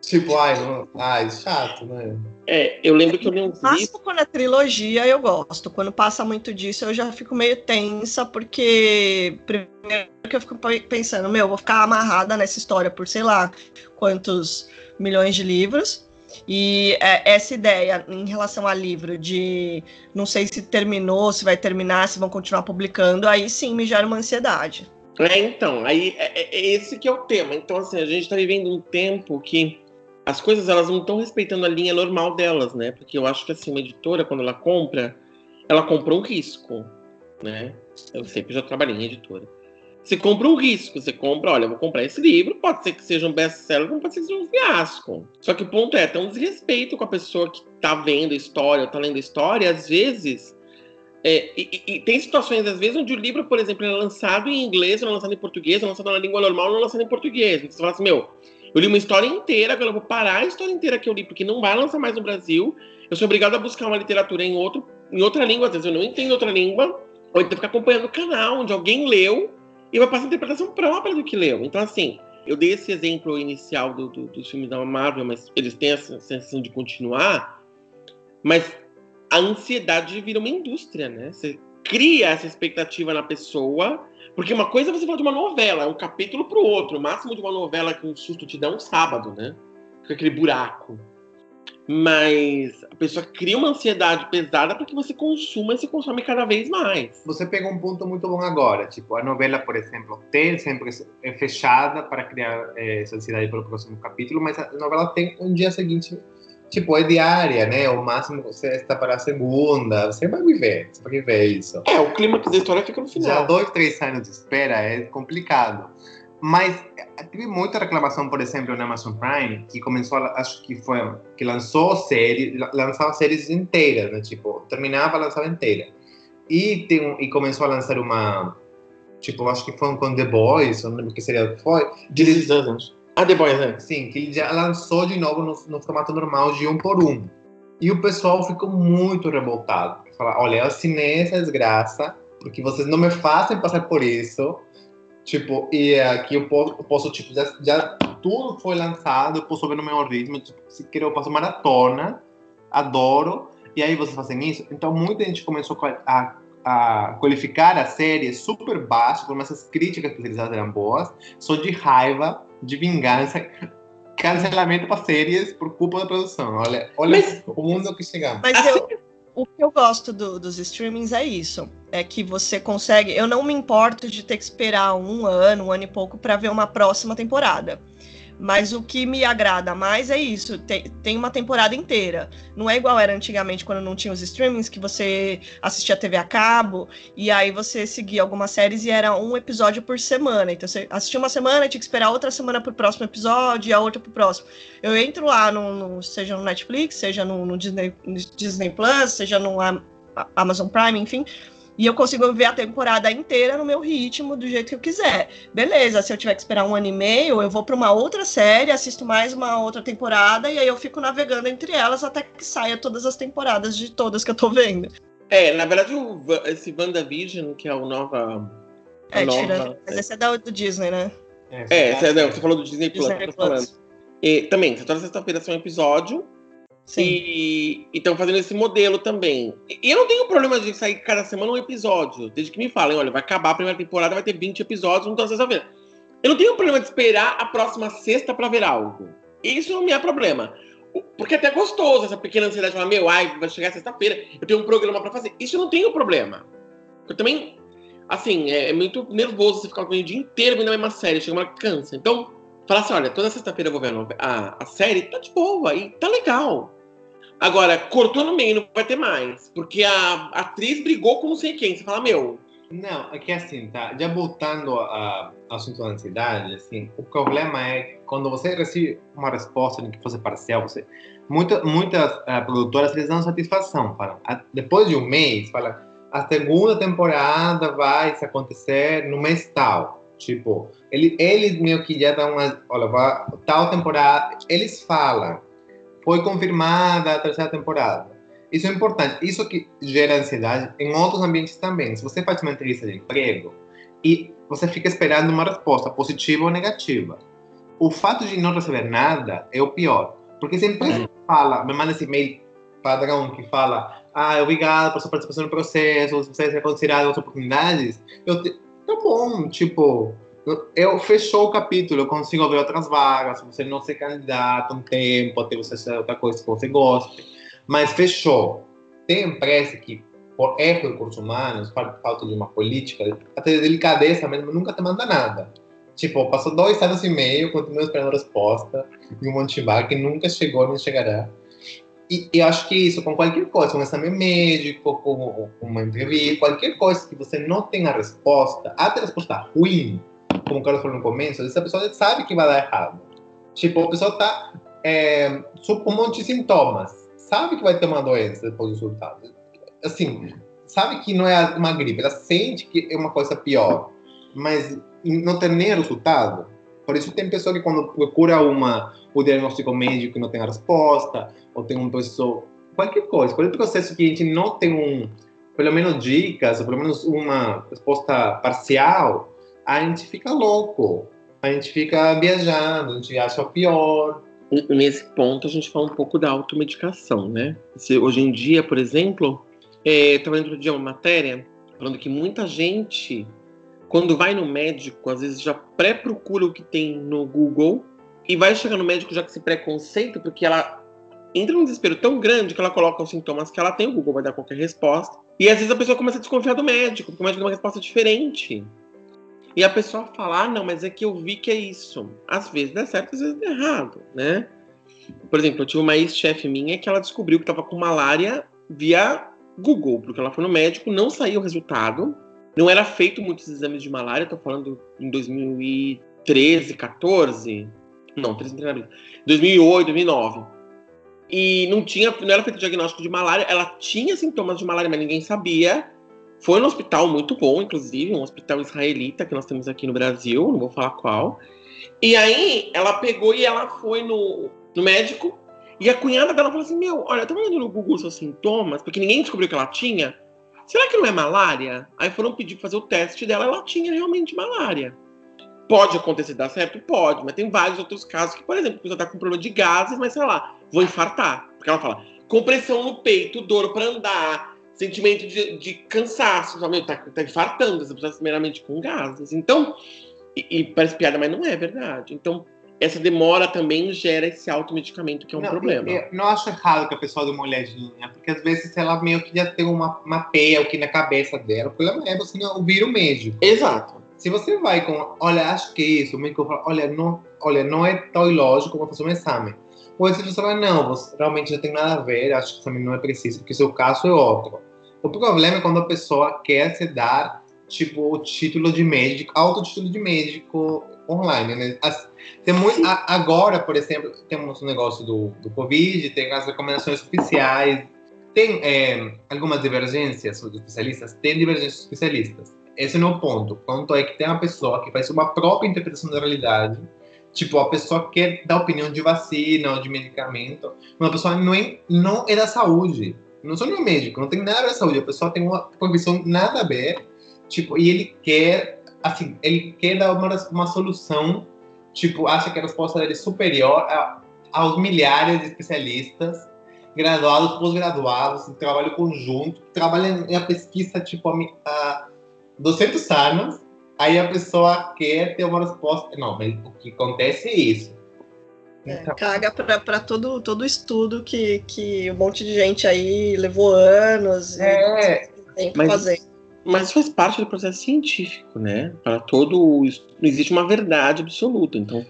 Tipo, ai, não, ai, chato, né? É, eu lembro que eu li livros. Máximo quando é trilogia, eu gosto. Quando passa muito disso, eu já fico meio tensa, porque primeiro que eu fico pe- pensando, meu, eu vou ficar amarrada nessa história por sei lá quantos milhões de livros. E é, essa ideia em relação a livro de não sei se terminou, se vai terminar, se vão continuar publicando, aí sim me gera uma ansiedade. É, então, aí é, é- é esse que é o tema. Então, assim, a gente tá vivendo um tempo que as coisas elas não estão respeitando a linha normal delas, né? Porque eu acho que assim, uma editora, quando ela compra, ela compra um risco, né? Eu sempre já trabalhei em editora. Você compra um risco, você compra, olha, vou comprar esse livro, pode ser que seja um best-seller, como pode ser que seja um fiasco. Só que o ponto é, tem um desrespeito com a pessoa que tá vendo a história, ou tá lendo a história, às vezes é, e, e- tem situações, às vezes, onde o livro, por exemplo, é lançado em inglês, não é lançado em português, não é lançado na língua normal, não é lançado em português. Então você fala assim, meu, eu li uma história inteira, agora eu vou parar a história inteira que eu li, porque não vai lançar mais no Brasil. Eu sou obrigado a buscar uma literatura em, outro, em outra língua, às vezes eu não entendo outra língua, ou então ficar acompanhando o canal, onde alguém leu e vai passar a interpretação própria do que leu. Então, assim, eu dei esse exemplo inicial do- do- dos filmes da Marvel, mas eles têm essa sensação de continuar, mas a ansiedade vira uma indústria, né? Você cria essa expectativa na pessoa, porque uma coisa é você falar de uma novela, é um capítulo pro outro. O máximo de uma novela que um susto te dá é um sábado, né? Com aquele buraco. Mas a pessoa cria uma ansiedade pesada para que você consuma e se consome cada vez mais. Você pegou um ponto muito bom agora. Tipo, a novela, por exemplo, tem sempre é fechada para criar é, essa ansiedade para o próximo capítulo, mas a novela tem um dia seguinte. Tipo, é diária, né? O máximo você está para a segunda. Você vai viver, você vai viver isso. É, o clímax da história fica no final. Já dois, três anos de espera é complicado. Mas tive muita reclamação, por exemplo, na Amazon Prime, que começou, acho que foi, que lançou séries, lançava séries inteiras, né? Tipo, terminava, lançava inteira. E, tem, e começou a lançar uma, tipo, acho que foi com The Boys, não lembro que seria, foi. This is Us. Ah, Boys, né? Sim, que ele já lançou de novo no, no formato normal de um por um. E o pessoal ficou muito revoltado. Falar, olha, eu assinei essa desgraça, porque vocês não me fazem passar por isso Tipo, e aqui eu posso, posso tipo, já, já, tudo foi lançado, eu posso ver no meu ritmo. Tipo, se querer, eu faço maratona, adoro. E aí vocês fazem isso. Então, muita gente começou a, a qualificar a série super baixo, como essas críticas especializadas eram boas, só de raiva, de vingança, cancelamento para séries por culpa da produção. Olha, olha mas, o mundo que chegamos. Mas eu, o que eu gosto do, dos streamings é isso. É que você consegue. Eu não me importo de ter que esperar um ano, um ano e pouco para ver uma próxima temporada. Mas o que me agrada mais é isso, tem, tem uma temporada inteira. Não é igual era antigamente quando não tinha os streamings, que você assistia TV a cabo, e aí você seguia algumas séries e era um episódio por semana. Então você assistia uma semana tinha que esperar outra semana pro próximo episódio e a outra pro próximo. Eu entro lá, no, no seja no Netflix, seja no, no Disney, no Disney Plus, seja no Amazon Prime, enfim e eu consigo ver a temporada inteira no meu ritmo, do jeito que eu quiser. Beleza, se eu tiver que esperar um ano e meio, eu vou para uma outra série, assisto mais uma outra temporada, e aí eu fico navegando entre elas até que saia todas as temporadas de todas que eu tô vendo. É, na verdade, o, esse WandaVision, que é o nova. É, nova... Tira, mas esse é da, do Disney, né? É, é, é você falou do Disney Plus, Disney Plus. falando. E, também, toda sexta-feira são um episódio. Sim. E estão fazendo esse modelo também. E eu não tenho problema de sair cada semana um episódio. Desde que me falem, olha, vai acabar a primeira temporada, vai ter 20 episódios, então sexta-feira. Eu não tenho problema de esperar a próxima sexta para ver algo. Isso não me é problema. Porque é até gostoso essa pequena ansiedade de falar, meu, ai, vai chegar sexta-feira, eu tenho um programa para fazer. Isso eu não tenho problema. Eu também, assim, é, é muito nervoso você ficar o dia inteiro vendo a mesma série, chega uma cansa. Então, falar assim, olha, toda sexta-feira eu vou ver a, a, a série, tá de boa, e tá legal. Agora, cortou no meio, não vai ter mais. Porque a atriz brigou com não sei quem. Você fala, meu. Não, é que assim, tá? Já voltando ao assunto da ansiedade, assim, o problema é que quando você recebe uma resposta que fosse parcial, você. Muita, muitas uh, produtoras eles dão satisfação. Falam, depois de um mês, fala, a segunda temporada vai acontecer no mês tal. Tipo, ele, eles meio que já dão uma. Olha, vai, tal temporada. Eles falam foi confirmada a terceira temporada. Isso é importante. Isso que gera ansiedade em outros ambientes também. Se você faz uma entrevista de emprego e você fica esperando uma resposta positiva ou negativa, o fato de não receber nada é o pior. Porque se a empresa uhum. fala, me manda esse e-mail padrão que fala ah, obrigado por sua participação no processo, você ser considerado as oportunidades, eu te... tá bom, tipo, eu fechou o capítulo, eu consigo ver outras vagas, você não ser candidato um tempo, até você ser outra coisa que você goste, mas fechou. Tem empresa que, por erro de recursos humanos, falta de uma política, até de delicadeza mesmo, nunca te manda nada. Tipo, passou dois anos e meio, continuo esperando resposta, e um monte de que nunca chegou nem chegará. E eu acho que isso, com qualquer coisa, um exame médico, com uma entrevista, qualquer coisa que você não tenha resposta, até resposta ruim, como o Carlos falou no começo, essa pessoa sabe que vai dar errado. Tipo, a pessoa tá é, com um monte de sintomas, sabe que vai ter uma doença depois do resultado. Assim, sabe que não é uma gripe, ela sente que é uma coisa pior, mas não tem nem resultado. Por isso tem pessoa que quando procura uma, o diagnóstico médico não tem a resposta, ou tem um pessoa, qualquer coisa, qualquer processo que a gente não tem um, pelo menos dicas, ou pelo menos uma resposta parcial, a gente fica louco. A gente fica viajando, a gente acha pior. Nesse ponto, a gente fala um pouco da automedicação, né? Se, hoje em dia, por exemplo, estava é, lendo dia uma matéria falando que muita gente, quando vai no médico, às vezes já pré-procura o que tem no Google e vai chegar no médico já com esse preconceito, porque ela entra num desespero tão grande que ela coloca os sintomas que ela tem, o Google vai dar qualquer resposta. E às vezes a pessoa começa a desconfiar do médico, porque o médico dá uma resposta diferente. E a pessoa fala, ah, não, mas é que eu vi que é isso. Às vezes dá certo, às vezes dá errado, né? Por exemplo, eu tive uma ex-chefe minha que ela descobriu que estava com malária via Google, porque ela foi no médico, não saiu o resultado. Não era feito muitos exames de malária, tô falando em 2013, 14. Não, 13 2008, 2009. E não tinha, não era feito diagnóstico de malária, ela tinha sintomas de malária, mas ninguém sabia. Foi no hospital muito bom, inclusive, um hospital israelita que nós temos aqui no Brasil, não vou falar qual. E aí ela pegou e ela foi no, no médico, e a cunhada dela falou assim: Meu, olha, eu tô mandando no Google seus sintomas, porque ninguém descobriu que ela tinha. Será que não é malária? Aí foram pedir pra fazer o teste dela, ela tinha realmente malária. Pode acontecer dar certo? Pode, mas tem vários outros casos que, por exemplo, a pessoa tá com problema de gases, mas sei lá, vou infartar. Porque ela fala, compressão no peito, dor para andar, sentimento de, de cansaço, sabe? Tá, tá infartando, essa pessoa primeiramente com gases. Então, e, e, parece piada, mas não é verdade. Então, essa demora também gera esse automedicamento, que é um não, problema. Eu, eu não acho errado que a pessoa dê uma olhadinha, porque às vezes ela meio que já tem uma, mapeia aqui na cabeça dela. O problema é você não ouvir o médico. Exato. Se você vai com, olha, acho que é isso, o médico fala, olha, não, olha, não é tão ilógico, vou fazer um exame. Ou se você fala, não, você realmente não tem nada a ver, acho que exame não é preciso, porque seu caso é outro. O problema é quando a pessoa quer se dar, tipo, o título de médico, autotítulo de médico online, né? As, tem muito, a, agora, por exemplo, temos o um negócio do, do Covid, tem as recomendações oficiais, tem é, algumas divergências dos especialistas, tem divergências dos especialistas. Esse não é o ponto. O ponto é que tem uma pessoa que faz uma própria interpretação da realidade. Tipo, a pessoa quer dar opinião de vacina ou de medicamento. Uma pessoa não é, não é da saúde. Não sou nenhum médico, não tem nada a ver com a saúde. A pessoa tem uma profissão nada a ver. Tipo, e ele quer, assim, ele quer dar uma, uma solução. Tipo, acha que a resposta dele é superior a, aos milhares de especialistas graduados, pós-graduados, em trabalho conjunto, trabalham em pesquisa, tipo, a, a 200 anos, aí a pessoa quer ter uma resposta. Não, mas o que acontece é isso. É, então... Caga para todo todo estudo que, que um monte de gente aí levou anos é, tem que mas, fazer. Mas faz parte do processo científico, né? Para todo não existe uma verdade absoluta. Então,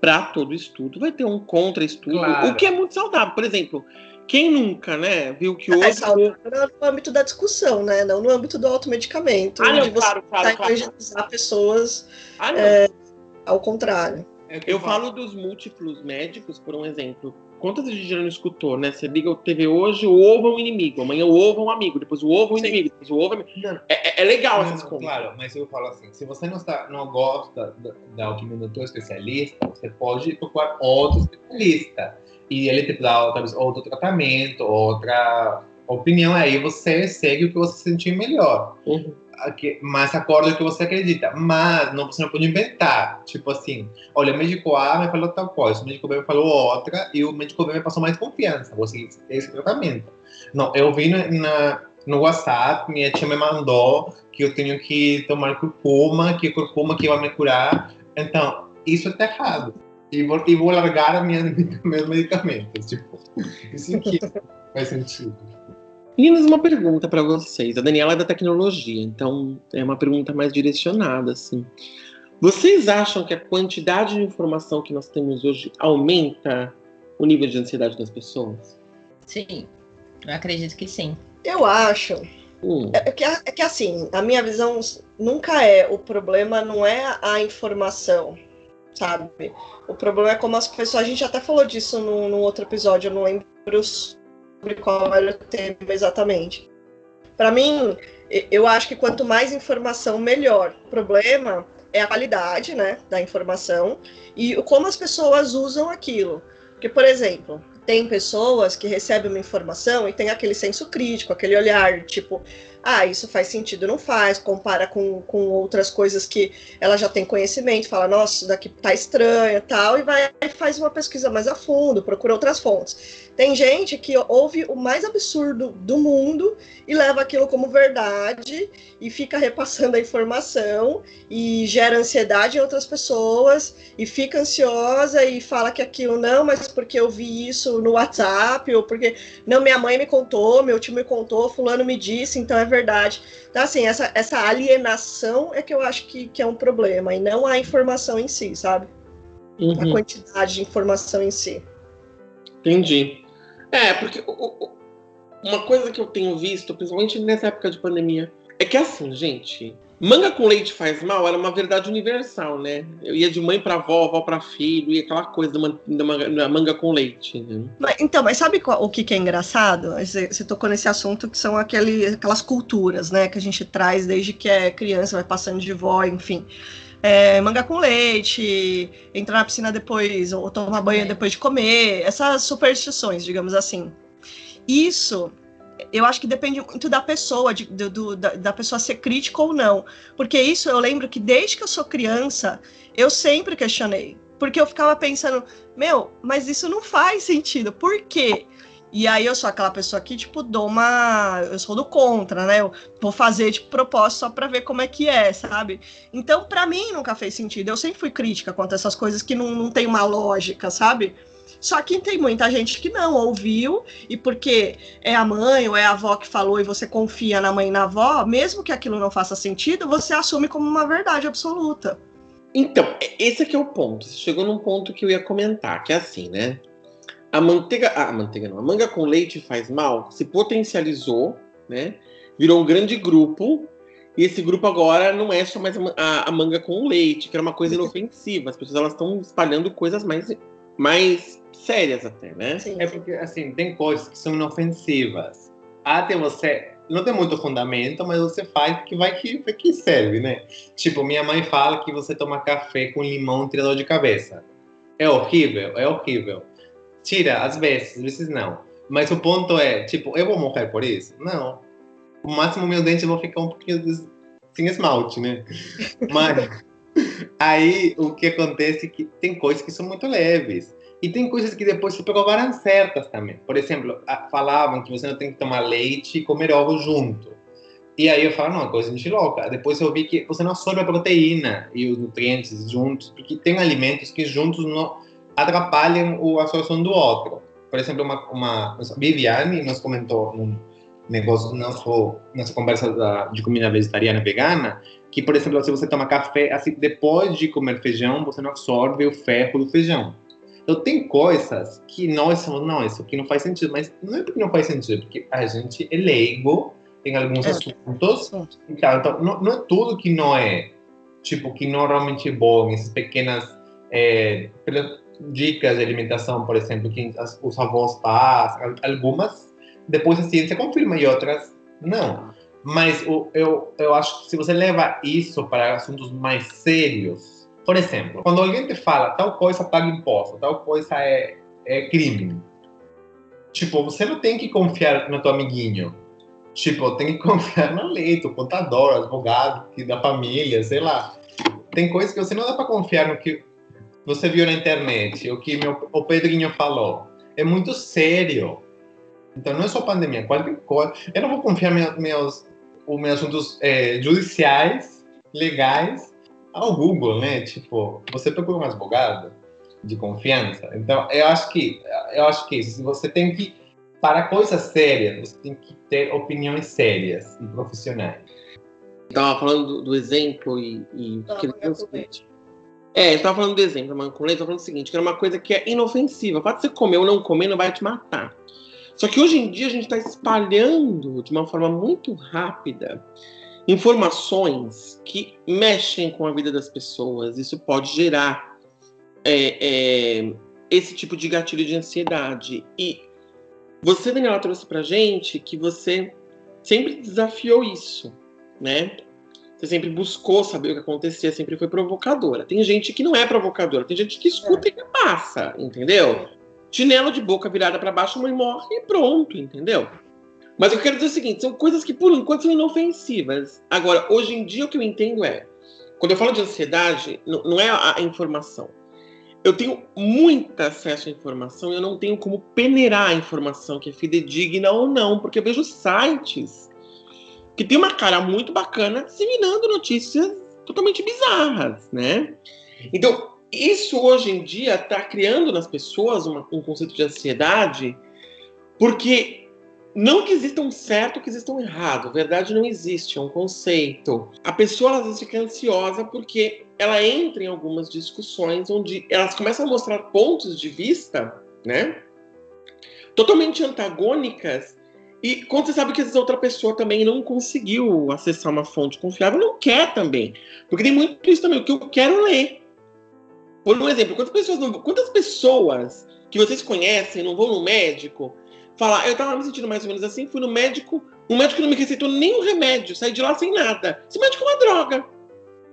para todo estudo vai ter um contra-estudo, claro. o que é muito saudável. Por exemplo, quem nunca, né, viu que hoje... É no âmbito da discussão, né, não no âmbito do automedicamento. Ah, não, claro, claro, claro. pessoas ah, é, ao contrário. É eu falo dos múltiplos médicos, por um exemplo. Quantas vezes a gente já não escutou, né? Você liga o TV hoje, o ovo é um inimigo, amanhã o ovo é um amigo, depois o ovo é um Sim. inimigo, depois o ovo é... É, é legal não, essas coisas. Claro, mas eu falo assim, se você não, está, não gosta da, da opinião do teu especialista, você pode procurar outro especialista e ele te dá talvez outro tratamento, outra opinião, aí você segue o que você sentir melhor. Uhum. Mas acorda o que você acredita. Mas não, você não pode inventar. Tipo assim, olha, o médico A me falou tal coisa, o médico B me falou outra, e o médico B me passou mais confiança. Vou seguir esse tratamento. Não, eu vi na, no WhatsApp, minha tia me mandou que eu tenho que tomar curcuma, que curcuma que vai me curar. Então, isso está errado e vou, e vou largar minha, meus medicamentos. Tipo, isso aqui faz sentido. Meninas, uma pergunta para vocês. A Daniela é da tecnologia, então é uma pergunta mais direcionada, assim. Vocês acham que a quantidade de informação que nós temos hoje aumenta o nível de ansiedade das pessoas? Sim, eu acredito que sim. Eu acho. Hum. É, que, é que assim, a minha visão nunca é o problema não é a informação, sabe? O problema é como as pessoas. A gente até falou disso no, no outro episódio, eu não lembro qual era o tema exatamente. Para mim, eu acho que quanto mais informação, melhor. O problema é a qualidade né, da informação e como as pessoas usam aquilo. Porque, por exemplo, tem pessoas que recebem uma informação e tem aquele senso crítico, aquele olhar, tipo, ah, isso faz sentido, não faz, compara com, com outras coisas que ela já tem conhecimento, fala, nossa, isso daqui tá estranho tal, e vai e faz uma pesquisa mais a fundo, procura outras fontes. Tem gente que ouve o mais absurdo do mundo e leva aquilo como verdade e fica repassando a informação e gera ansiedade em outras pessoas e fica ansiosa e fala que aquilo não, mas porque eu vi isso no WhatsApp ou porque não, minha mãe me contou, meu tio me contou, fulano me disse, então é verdade. Então, assim, essa, essa alienação é que eu acho que, que é um problema, e não a informação em si, sabe? Uhum. A quantidade de informação em si. Entendi. É, porque uma coisa que eu tenho visto, principalmente nessa época de pandemia, é que assim, gente, manga com leite faz mal era uma verdade universal, né? Eu ia de mãe para avó, avó para filho, e aquela coisa da, manga, manga com leite. Né? Então, mas sabe o que, que é engraçado? Você, tocou nesse assunto que são aquele, aquelas culturas, né? Que a gente traz desde que é criança, vai passando de vó, enfim. É, manga com leite, entrar na piscina depois, ou tomar banho é. depois de comer, essas superstições, digamos assim. Isso eu acho que depende muito da pessoa, de, do, da, da, pessoa ser crítica ou não. Porque isso eu lembro que desde que eu sou criança, eu sempre questionei. Porque eu ficava pensando, meu, mas isso não faz sentido. Por quê? E aí eu sou aquela pessoa que, tipo, dou uma. Eu sou do contra, né? Eu vou fazer de propósito só pra ver como é que é, sabe? Então, para mim, nunca fez sentido. Eu sempre fui crítica quanto a essas coisas que não, não tem uma lógica, sabe? Só que tem muita gente que não ouviu, e porque é a mãe ou é a avó que falou e você confia na mãe e na avó, mesmo que aquilo não faça sentido, você assume como uma verdade absoluta. Então, esse aqui é o ponto. Você chegou num ponto que eu ia comentar, que é assim, né? A manteiga, ah, a manteiga não, a manga com leite faz mal, se potencializou, né? Virou um grande grupo, e esse grupo agora não é só mais a, a manga com leite, que era uma coisa inofensiva. As pessoas elas estão espalhando coisas mais mais sérias até, né? Sim. É porque, assim, tem coisas que são inofensivas. Até você não tem muito fundamento, mas você faz que vai que, que serve, né? Tipo, minha mãe fala que você toma café com limão tira dor de cabeça. É horrível, é horrível. Tira, às vezes, às vezes não. Mas o ponto é, tipo, eu vou morrer por isso? Não. O máximo meu dente vai ficar um pouquinho sem esmalte, né? Mas Aí o que acontece é que tem coisas que são muito leves. E tem coisas que depois se provaram certas também. Por exemplo, falavam que você não tem que tomar leite e comer ovo junto. E aí eu falo, não, é coisa de louca. Depois eu vi que você não absorve a proteína e os nutrientes juntos, porque tem alimentos que juntos não atrapalham a absorção do outro. Por exemplo, uma, uma Viviane nos comentou num negócio, nosso, nossa conversa da, de comida vegetariana vegana, que, por exemplo, se você toma café, assim, depois de comer feijão, você não absorve o ferro do feijão. Então, tem coisas que nós somos, não, isso aqui não faz sentido, mas não é porque não faz sentido, porque a gente é leigo em alguns é. assuntos. Então, então não, não, é tudo que não é, tipo, que não realmente é bom, essas pequenas é, dicas de alimentação, por exemplo, que os avós passam, algumas, depois a ciência confirma e outras não. Mas eu, eu acho que se você leva isso para assuntos mais sérios, por exemplo, quando alguém te fala tal coisa paga imposto, tal coisa é, é crime, tipo, você não tem que confiar no teu amiguinho. Tipo, tem que confiar na lei, o contador, advogado da família, sei lá. Tem coisas que você não dá para confiar no que você viu na internet, o que meu, o Pedrinho falou. É muito sério. Então não é só pandemia, qualquer coisa. Eu não vou confiar meus, meus os meus assuntos é, judiciais, legais, ao Google, né? Tipo, você procura um advogado de confiança. Então, eu acho que eu acho que isso, você tem que para coisas sérias, você tem que ter opiniões sérias e profissionais. Estava falando do, do, exemplo e, e que é o. É, estava falando do exemplo, mano, com leite, estava falando o seguinte, que era uma coisa que é inofensiva. Pode você comer ou não comer, não vai te matar. Só que hoje em dia a gente está espalhando de uma forma muito rápida informações que mexem com a vida das pessoas. Isso pode gerar é, é, esse tipo de gatilho de ansiedade. E você, Daniela, trouxe pra gente que você sempre desafiou isso, né? Você sempre buscou saber o que acontecia, sempre foi provocadora. Tem gente que não é provocadora, tem gente que escuta é. e passa, entendeu? chinelo de boca virada para baixo, mãe morre e pronto, entendeu? Mas eu quero dizer o seguinte: são coisas que, por enquanto, são inofensivas. Agora, hoje em dia, o que eu entendo é, quando eu falo de ansiedade, não, é a informação. Eu tenho muito acesso à informação e eu não tenho como peneirar a informação que é fidedigna ou não, porque eu vejo sites que tem uma cara muito bacana disseminando notícias totalmente bizarras, né? Então, isso hoje em dia está criando nas pessoas uma, um conceito de ansiedade, porque não que exista um certo que exista um errado, verdade não existe, é um conceito. A pessoa às vezes fica ansiosa porque ela entra em algumas discussões onde elas começam a mostrar pontos de vista, né? Totalmente antagônicas. E quando você sabe que essa outra pessoa também não conseguiu acessar uma fonte confiável, não quer também. Porque tem muito isso também, o que eu quero ler. Por um exemplo, quantas pessoas, não, quantas pessoas que vocês conhecem não vão no médico falar, eu tava me sentindo mais ou menos assim, fui no médico, o médico não me receitou nenhum remédio, saí de lá sem nada. Esse médico é uma droga.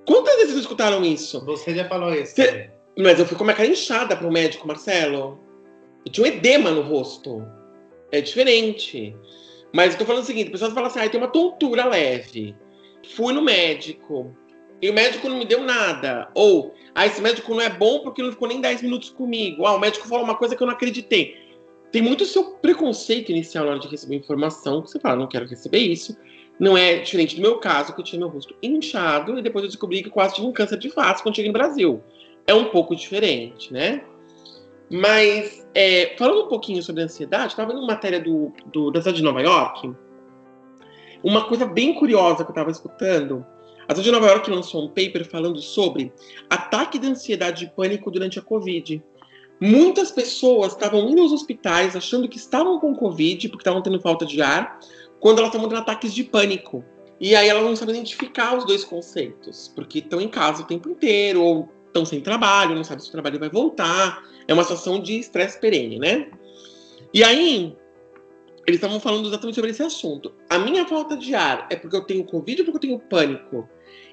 Quantas vezes vocês escutaram isso? Você já falou isso. Você... Mas eu fui com uma cara inchada pro médico, Marcelo. Eu tinha um edema no rosto. É diferente. Mas eu tô falando o seguinte: a pessoa fala assim, ah, tem uma tontura leve. Fui no médico. E o médico não me deu nada. Ou, ah, esse médico não é bom porque não ficou nem 10 minutos comigo. Ah, o médico falou uma coisa que eu não acreditei. Tem muito seu preconceito inicial na hora de receber informação, que você fala, não quero receber isso. Não é diferente do meu caso, que eu tinha meu rosto inchado e depois eu descobri que quase tive um câncer de face quando cheguei no Brasil. É um pouco diferente, né? Mas, é, falando um pouquinho sobre ansiedade, estava vendo uma matéria do, do, da cidade de Nova York. Uma coisa bem curiosa que eu estava escutando. A cidade de Nova York lançou um paper falando sobre ataque de ansiedade e pânico durante a Covid. Muitas pessoas estavam indo aos hospitais achando que estavam com Covid, porque estavam tendo falta de ar, quando elas estavam tendo ataques de pânico. E aí elas não sabem identificar os dois conceitos, porque estão em casa o tempo inteiro, ou estão sem trabalho, não sabem se o trabalho vai voltar. É uma situação de estresse perene, né? E aí, eles estavam falando exatamente sobre esse assunto. A minha falta de ar é porque eu tenho Covid ou porque eu tenho pânico?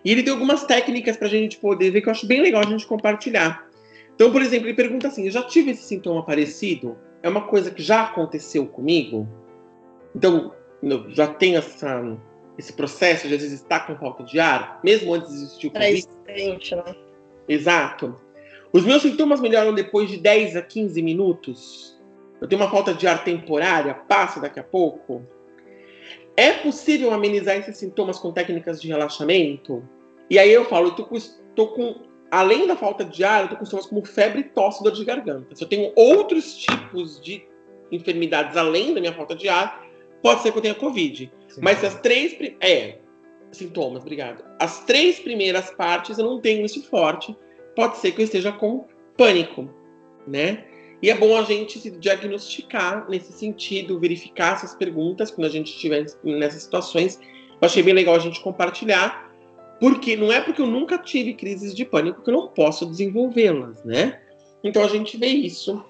E ele tem algumas técnicas para a gente poder ver que eu acho bem legal a gente compartilhar. Então, por exemplo, ele pergunta assim: eu já tive esse sintoma parecido? É uma coisa que já aconteceu comigo? Então, já tenho essa, esse processo de às vezes estar com falta de ar, mesmo antes de existir o Covid? né? Exato. Os meus sintomas melhoram depois de 10 a 15 minutos. Eu tenho uma falta de ar temporária, passa daqui a pouco. É possível amenizar esses sintomas com técnicas de relaxamento? E aí eu falo, eu tô com, tô com além da falta de ar, eu tô com sintomas como febre, tosse, dor de garganta. Se eu tenho outros tipos de enfermidades além da minha falta de ar, pode ser que eu tenha Covid. Sim. Mas se as três. É, sintomas, obrigado. As três primeiras partes eu não tenho isso forte. Pode ser que eu esteja com pânico, né? E é bom a gente se diagnosticar nesse sentido, verificar essas perguntas quando a gente estiver nessas situações. Eu achei bem legal a gente compartilhar, porque não é porque eu nunca tive crises de pânico que eu não posso desenvolvê-las, né? Então a gente vê isso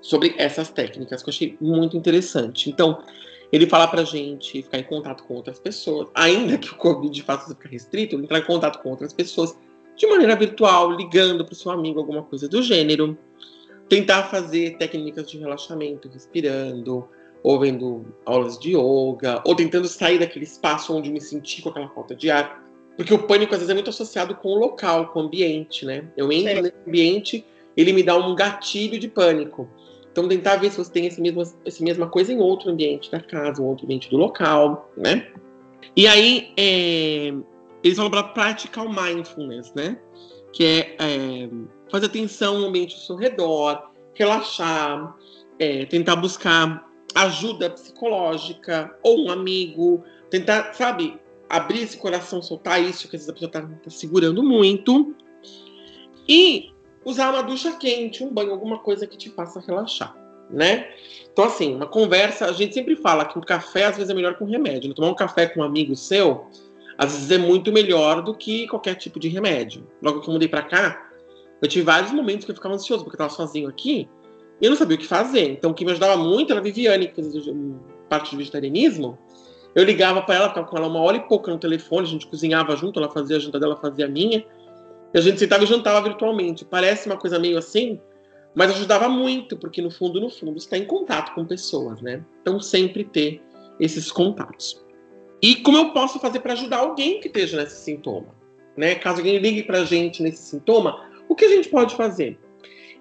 sobre essas técnicas que eu achei muito interessante. Então, ele fala pra gente ficar em contato com outras pessoas, ainda que o Covid faça ficar restrito, entrar em contato com outras pessoas de maneira virtual, ligando para o seu amigo, alguma coisa do gênero. Tentar fazer técnicas de relaxamento, respirando, ou vendo aulas de yoga, ou tentando sair daquele espaço onde me senti com aquela falta de ar. Porque o pânico às vezes é muito associado com o local, com o ambiente, né? Eu entro Sim. nesse ambiente, ele me dá um gatilho de pânico. Então, tentar ver se você tem essa mesma, essa mesma coisa em outro ambiente da casa, ou outro ambiente do local, né? E aí, é, eles falam para praticar o mindfulness, né? Que é, é, fazer atenção no ambiente ao seu redor, relaxar, é, tentar buscar ajuda psicológica ou um amigo, tentar, sabe, abrir esse coração, soltar isso que às vezes a pessoa está tá segurando muito. E usar uma ducha quente, um banho, alguma coisa que te faça relaxar, né? Então, assim, uma conversa, a gente sempre fala que o café às vezes é melhor que um remédio. Né? Tomar um café com um amigo seu, às vezes é muito melhor do que qualquer tipo de remédio. Logo que eu mudei pra cá, eu tive vários momentos que eu ficava ansioso, porque eu tava sozinho aqui, e eu não sabia o que fazer. Então, o que me ajudava muito era a Viviane, que fazia parte de vegetarianismo. Eu ligava para ela, ficava com ela uma hora e pouca no telefone, a gente cozinhava junto, ela fazia a janta dela, fazia a minha. A gente sentava e jantava virtualmente. Parece uma coisa meio assim, mas ajudava muito, porque no fundo, no fundo, está em contato com pessoas, né? Então, sempre ter esses contatos. E como eu posso fazer para ajudar alguém que esteja nesse sintoma? Né? Caso alguém ligue para a gente nesse sintoma, o que a gente pode fazer?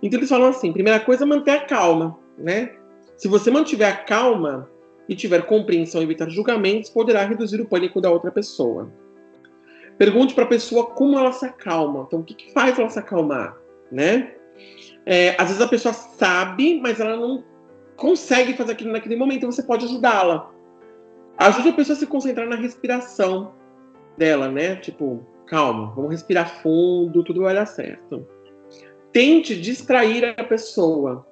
Então eles falam assim: primeira coisa, manter a calma, né? Se você mantiver a calma e tiver compreensão e evitar julgamentos, poderá reduzir o pânico da outra pessoa. Pergunte para a pessoa como ela se acalma. Então, o que, que faz ela se acalmar, né? É, às vezes a pessoa sabe, mas ela não consegue fazer aquilo naquele momento. Então você pode ajudá-la. Ajude a pessoa a se concentrar na respiração dela, né? Tipo, calma, vamos respirar fundo, tudo vai dar certo. Tente distrair a pessoa.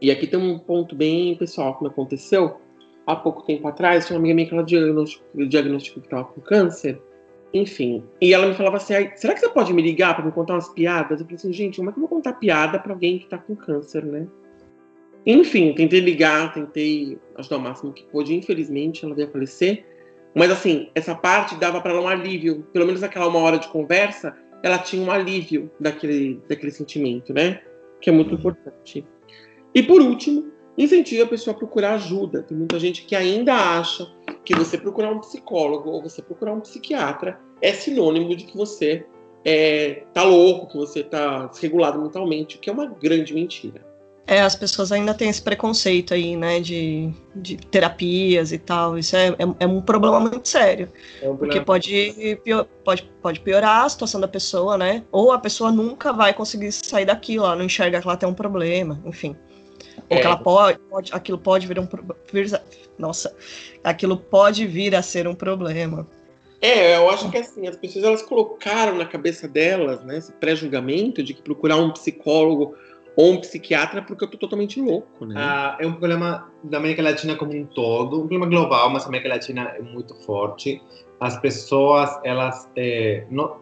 E aqui tem um ponto bem pessoal que aconteceu há pouco tempo atrás. Tinha uma amiga minha que ela diagnosticou, diagnosticou que estava com câncer. Enfim. E ela me falava assim: será que você pode me ligar para me contar umas piadas? Eu falei assim: gente, como é que eu vou contar piada para alguém que está com câncer, né? Enfim, tentei ligar, tentei ajudar o máximo que pôde. Infelizmente, ela veio a falecer. Mas, assim, essa parte dava para ela um alívio. Pelo menos naquela uma hora de conversa, ela tinha um alívio daquele, daquele sentimento, né? Que é muito importante. E, por último, incentive a pessoa a procurar ajuda. Tem muita gente que ainda acha que você procurar um psicólogo ou você procurar um psiquiatra é sinônimo de que você é, tá louco, que você tá desregulado mentalmente, o que é uma grande mentira. É, as pessoas ainda têm esse preconceito aí, né, de, de terapias e tal. Isso é, é, é um problema muito sério. É um porque pode, pior, pode, pode piorar a situação da pessoa, né? Ou a pessoa nunca vai conseguir sair daquilo, ela não enxerga que ela tem um problema, enfim. Ou que é. ela pode, pode, aquilo pode vir um nossa, aquilo pode vir a ser um problema. É, eu acho que assim, as pessoas elas colocaram na cabeça delas, né, esse pré-julgamento de que procurar um psicólogo ou um psiquiatra porque eu tô totalmente louco, né? Ah, é um problema da América Latina como um todo, um problema global, mas a América Latina é muito forte. As pessoas, elas é, não,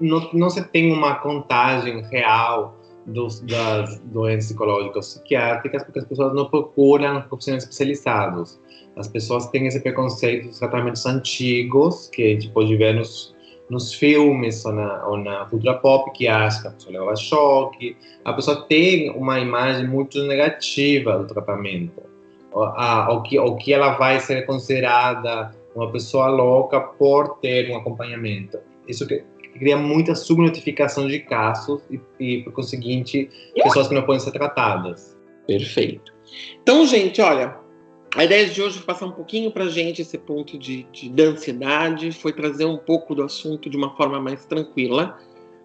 não, não se tem uma contagem real dos, das doenças psicológicas psiquiátricas porque as pessoas não procuram profissionais especializados. As pessoas têm esse preconceito dos tratamentos antigos que a gente pode ver nos nos filmes ou na, ou na cultura pop que acha que a pessoa leva choque. A pessoa tem uma imagem muito negativa do tratamento. O, que, o que ela vai ser considerada uma pessoa louca por ter um acompanhamento. Isso que, cria muita subnotificação de casos e, e, por conseguinte, pessoas que não podem ser tratadas. Perfeito. Então, gente, olha, a ideia de hoje foi passar um pouquinho para gente esse ponto de, de, de ansiedade, foi trazer um pouco do assunto de uma forma mais tranquila.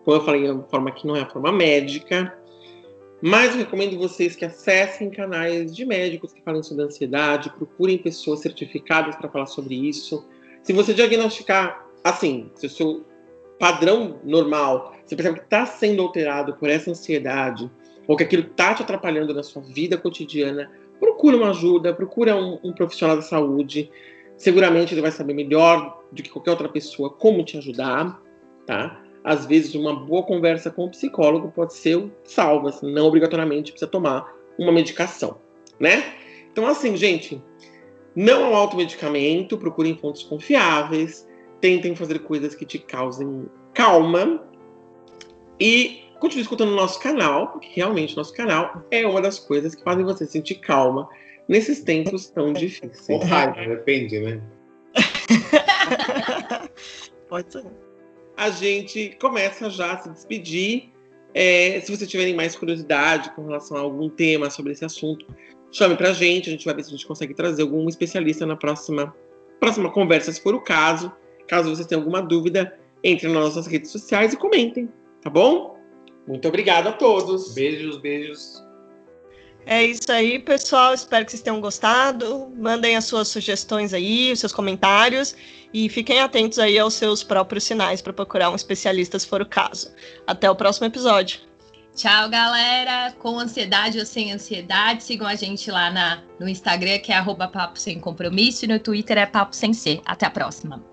Como eu falei, é uma forma que não é a forma médica, mas eu recomendo vocês que acessem canais de médicos que falem sobre ansiedade, procurem pessoas certificadas para falar sobre isso. Se você diagnosticar, assim, se o seu padrão normal, você percebe que está sendo alterado por essa ansiedade, ou que aquilo está te atrapalhando na sua vida cotidiana, procura uma ajuda, procura um, um, profissional da saúde. Seguramente ele vai saber melhor do que qualquer outra pessoa como te ajudar, tá? Às vezes uma boa conversa com o psicólogo pode ser salva, assim, não obrigatoriamente precisa tomar uma medicação, né? Então assim, gente, não um automedicamento, procurem fontes confiáveis, tentem fazer coisas que te causem calma e continue escutando o nosso canal, porque realmente nosso canal é uma das coisas que fazem você sentir calma nesses tempos tão difíceis. Ou raiva, depende, né? Pode ser. A gente começa já a se despedir. É, se vocês tiverem mais curiosidade com relação a algum tema sobre esse assunto, chame pra gente. A gente vai ver se a gente consegue trazer algum especialista na próxima, próxima conversa, se for o caso. Caso vocês tenham alguma dúvida, entre nas nossas redes sociais e comentem, tá bom? Muito obrigado a todos. Beijos, beijos. É isso aí, pessoal. Espero que vocês tenham gostado. Mandem as suas sugestões aí, os seus comentários e fiquem atentos aí aos seus próprios sinais para procurar um especialista se for o caso. Até o próximo episódio. Tchau, galera. Com ansiedade ou sem ansiedade, sigam a gente lá na, no Instagram, que é arroba Papo Sem Compromisso, e no Twitter é Papo Sem Ser. Até a próxima.